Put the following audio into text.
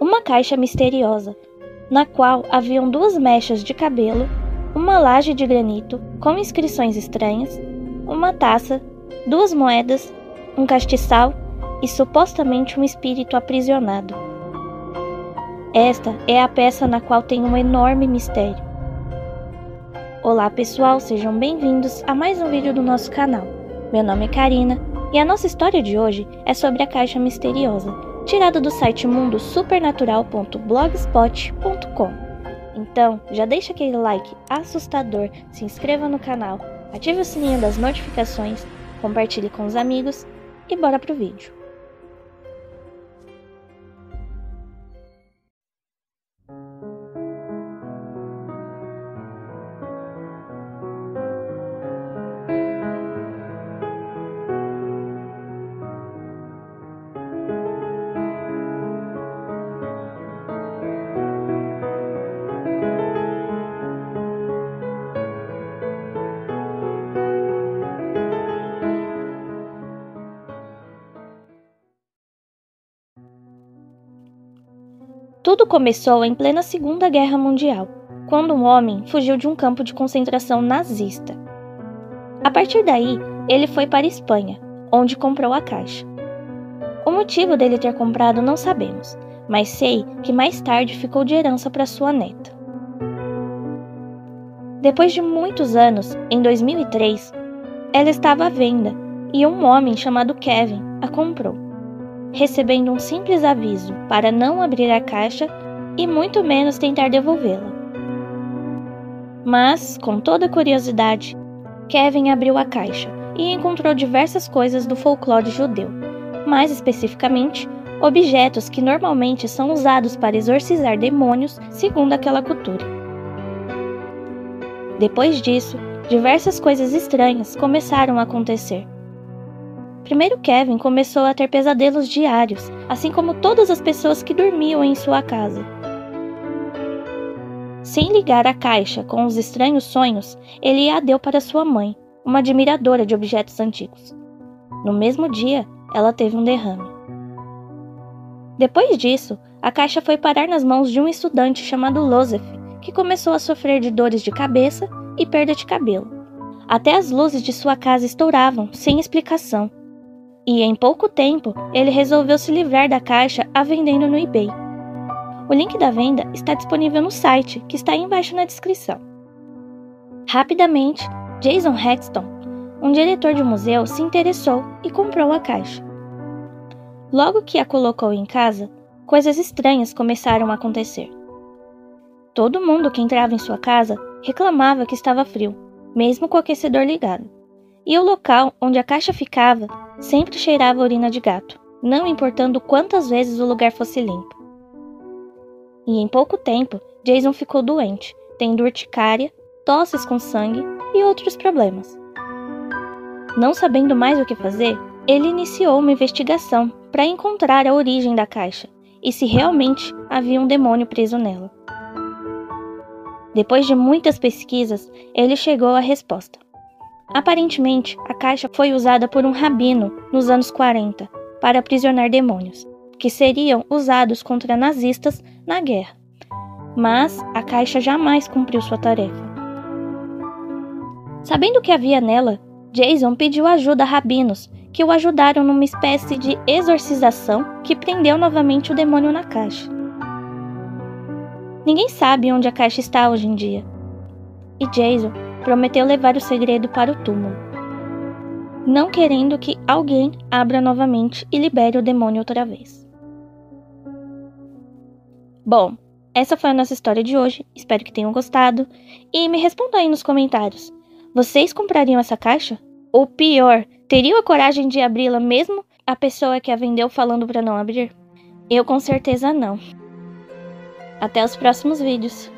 uma caixa misteriosa, na qual haviam duas mechas de cabelo, uma laje de granito com inscrições estranhas, uma taça, duas moedas, um castiçal e supostamente um espírito aprisionado. Esta é a peça na qual tem um enorme mistério. Olá pessoal, sejam bem-vindos a mais um vídeo do nosso canal. Meu nome é Karina e a nossa história de hoje é sobre a caixa misteriosa, tirada do site mundosupernatural.blogspot.com. Então, já deixa aquele like assustador, se inscreva no canal, ative o sininho das notificações, compartilhe com os amigos e bora pro vídeo. Tudo começou em plena Segunda Guerra Mundial, quando um homem fugiu de um campo de concentração nazista. A partir daí, ele foi para a Espanha, onde comprou a caixa. O motivo dele ter comprado não sabemos, mas sei que mais tarde ficou de herança para sua neta. Depois de muitos anos, em 2003, ela estava à venda e um homem chamado Kevin a comprou recebendo um simples aviso para não abrir a caixa e muito menos tentar devolvê-la. Mas, com toda curiosidade, Kevin abriu a caixa e encontrou diversas coisas do folclore judeu, mais especificamente, objetos que normalmente são usados para exorcizar demônios, segundo aquela cultura. Depois disso, diversas coisas estranhas começaram a acontecer Primeiro, Kevin começou a ter pesadelos diários, assim como todas as pessoas que dormiam em sua casa. Sem ligar a caixa com os estranhos sonhos, ele a deu para sua mãe, uma admiradora de objetos antigos. No mesmo dia, ela teve um derrame. Depois disso, a caixa foi parar nas mãos de um estudante chamado Losef, que começou a sofrer de dores de cabeça e perda de cabelo. Até as luzes de sua casa estouravam, sem explicação e em pouco tempo ele resolveu se livrar da caixa a vendendo no eBay. O link da venda está disponível no site, que está embaixo na descrição. Rapidamente, Jason Hexton, um diretor de museu, se interessou e comprou a caixa. Logo que a colocou em casa, coisas estranhas começaram a acontecer. Todo mundo que entrava em sua casa reclamava que estava frio, mesmo com o aquecedor ligado. E o local onde a caixa ficava Sempre cheirava urina de gato, não importando quantas vezes o lugar fosse limpo. E em pouco tempo, Jason ficou doente, tendo urticária, tosses com sangue e outros problemas. Não sabendo mais o que fazer, ele iniciou uma investigação para encontrar a origem da caixa e se realmente havia um demônio preso nela. Depois de muitas pesquisas, ele chegou à resposta. Aparentemente, a caixa foi usada por um rabino nos anos 40 para aprisionar demônios, que seriam usados contra nazistas na guerra. Mas a caixa jamais cumpriu sua tarefa. Sabendo o que havia nela, Jason pediu ajuda a rabinos, que o ajudaram numa espécie de exorcização que prendeu novamente o demônio na caixa. Ninguém sabe onde a caixa está hoje em dia. E Jason prometeu levar o segredo para o túmulo, não querendo que alguém abra novamente e libere o demônio outra vez. Bom, essa foi a nossa história de hoje. Espero que tenham gostado. E me respondam aí nos comentários: vocês comprariam essa caixa? Ou pior, teriam a coragem de abri-la mesmo a pessoa que a vendeu falando para não abrir? Eu com certeza não. Até os próximos vídeos.